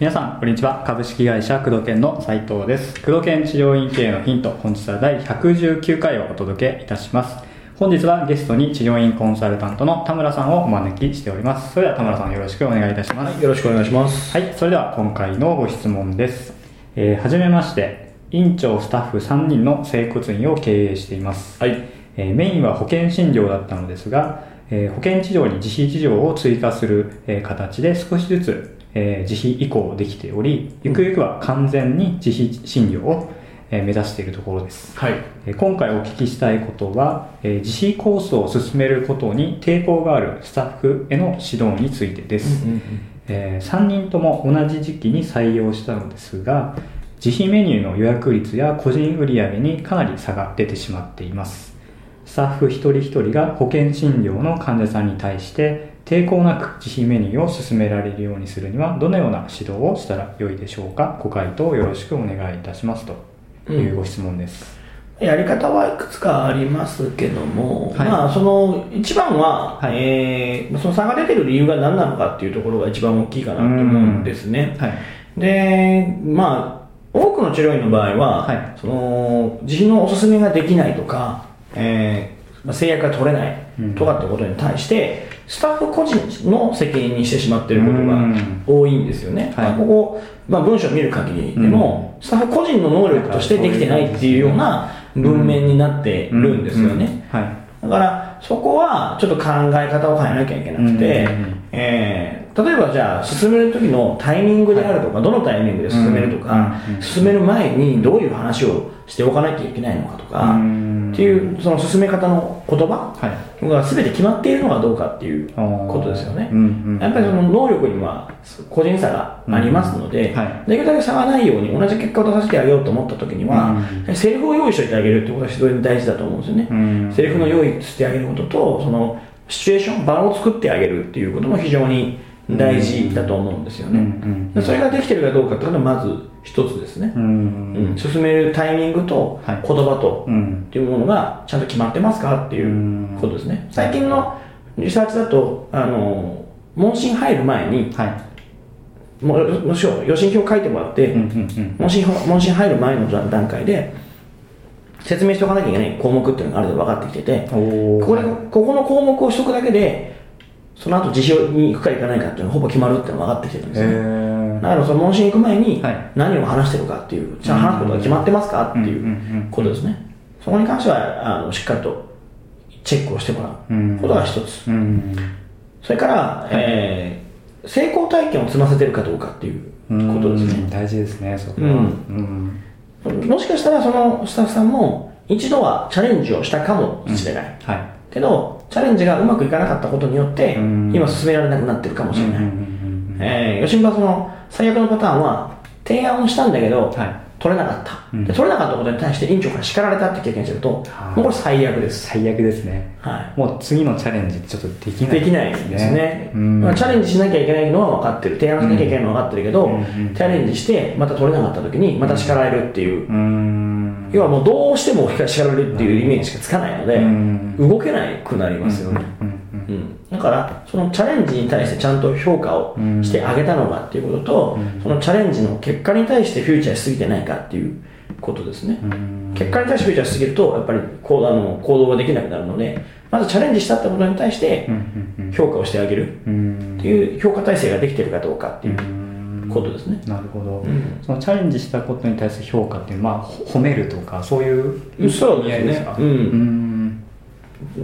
皆さんこんにちは株式会社工藤研の斉藤です工藤研治療院経営のヒント本日は第119回をお届けいたします本日はゲストに治療院コンサルタントの田村さんをお招きしておりますそれでは田村さんよろしくお願いいたしますはい、よろしくお願いします。はい、それでは今回のご質問です。えーはじめまして、院長、スタッフ3人の整骨院を経営しています。はい。えーメインは保険診療だったのですが、えー保険治療に自費治療を追加する、えー形で少しずつ、えー自費移行できており、ゆくゆくは完全に自費診療を、えー目指しているところです。はい。えー今回お聞きしたいことは、えー自費コースを進めることに抵抗があるスタッフへの指導についてです。え3人とも同じ時期に採用したのですが自費メニューの予約率や個人売上にかなり差が出てしまっていますスタッフ一人一人が保険診療の患者さんに対して抵抗なく自費メニューを進められるようにするにはどのような指導をしたらよいでしょうかご回答よろしくお願いいたしますと。いうご質問です、やり方はいくつかありますけども、はい。まあ、その、一番は、はい。えーその差が出てる理由が何なのかっていうところが一番大きいかなと思うんですね。はい。で、まあ、多くの治療院の場合は、はい。その、自費のおすすめができないとか、えーまあ制約が取れないとかってことに対して、スタッフ個人の責任にしてしまっていることがうん。多いんですよね。はい。まあここ、まあ、文章を見る限りでも、スタッフ個人の能力としてできてないっていうような文面になってるんですよね。はい。だから、そこはちょっと考え方を変えなきゃいけなくて、えー例えばじゃあ、進める時のタイミングであるとか、どのタイミングで進めるとか、進める前にどういう話をしておかなきゃいけないのかとか、うん。っていう、その進め方の言葉はい。が全て決まっているのかどうかっていうことですよね。やっぱりその能力には個人差がありますので、できるだけ差がないように同じ結果を出させてあげようと思った時には、セリフを用意してあげるってことが非常に大事だと思うんですよね。うん。セリフの用意してあげることと、そのシチュエーション、場を作ってあげるっていうことも非常に大事だと思うんですよね。うんうん。でそれができてるかどうかっていうのはまず一つですね。うんうん。進めるタイミングとはい。言葉と、うん。っていうものがちゃんと決まってますかっていうことですね。最近のリサーチだと、あの、問診入る前に、はい。もうもちろん予診票書いてもらって、うんうんうん。問診問診入る前の段階で、説明しておかなきゃいけない項目っていうのがある程度分かってきてて、ここでここの項目をしとくだけで、その後自費に行くか行かないかっていうのがほぼ決まるっていうのが分かってきてるんですへよ。ー。だからその問診行く前にはい。何を話してるかっていう、じゃあ話すことが決まってますかっていうんうんうんうことですね。そこに関してはあのしっかりとチェックをしてもらうことが一つ。うん。それから、えー成功体験を積ませてるかどうかっていうことですね。うん大事ですねそこは。うん。うん。もしかしたらそのスタッフさんも一度はチャレンジをしたかもしれない。はい。けど、チャレンジがうまくいかなかったことによって、うん。今進められなくなってるかもしれない。えー、吉村その最悪のパターンは、提案をしたんだけど、はい取れなかった、うんで。取れなかったことに対して院長から叱られたって経験してると、もはいうこれ最悪です。最悪ですねはもう次のチャレンジちょっとできい。ないできないですね。うんまあ、チャレンジしなきゃいけないのは分かってる。提案しなきゃいけないのは分かってるけど、うんうんチャレンジして、また取れなかった時に、また叱られるっていう。うん要はもうどうしても叱られるっていうイメージしかつかないので、うん動けなくなりますよね。うん。うんうん、だからそのチャレンジに対してちゃんと評価をしてあげたのかっていうことと、そのチャレンジの結果に対してフューチャーしすぎてないかっていうことですね、ん。結果に対してフューチャーしすぎるとやっぱり行動あの行動ができなくなるのでまずチャレンジしたってことに対してうんうん評価をしてあげるうんっていう評価体制ができてるかどうかっていうことですね、なるほど、ん。そのチャレンジしたことに対する評価っていうまあほ褒めるとかそういうそうですね意味合いかうん。うん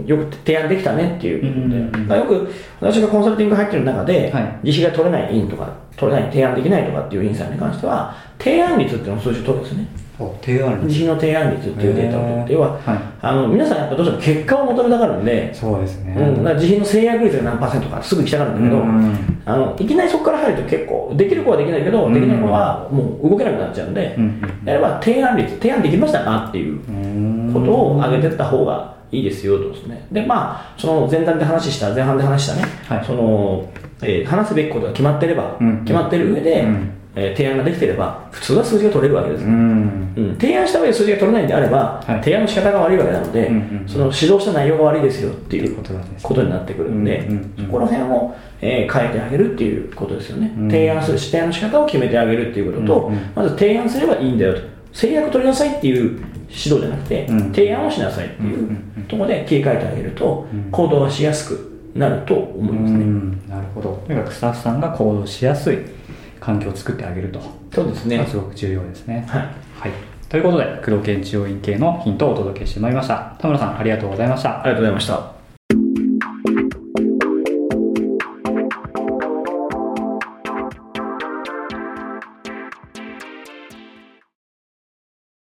よく提案できたねっていう。ことで、うんうんうん。だからよく私がコンサルティング入ってる中で、はい。自費が取れない院とか取れない提案できないとかっていう院さんに関しては提案率っていうのを数字を取るんですね。お提案自費の提案率っていうデータを取って要は、はい。あの皆さんやっぱどうしても結果を求めたがるんで、そうですね、うん、だから自費の制約率が何パーセントかすぐ行きたがるんだけど、うんあのいきなりそこから入ると結構できる子はできないけど、うんできない子はもう動けなくなっちゃうんで、うんやれば提案率提案できましたかっていううん。ことを上げていった方がいいですよとですね。で、まあ、その前段で話した、前半で話したね、はい。その、えー話すべきことが決まってれば、うん。決まってる上で、うん。えー提案ができてれば、普通は数字が取れるわけです。うん。うん、提案した上で数字が取れないんであれば、はい。提案の仕方が悪いわけなので、うんうんうん。その指導した内容が悪いですよっていううことになってくるんで、うんうんうん。そこら辺を、えー変えてあげるっていうことですよね、うん。提案する指定の仕方を決めてあげるっていうことと、まず提案すればいいんだよと。制約取りなさいっていう指導じゃなくて、うん。提案をしなさいっていんうところで切り替えてあげると、うん。行動がしやすくなると思いますね、うん。なるほど。とにかくスタッフさんが行動しやすい環境を作ってあげると。そうですね。まあすごく重要ですね。はい。はい。ということで工藤研治療院系のヒントをお届けしてまいりました。田村さんありがとうございました。ありがとうございました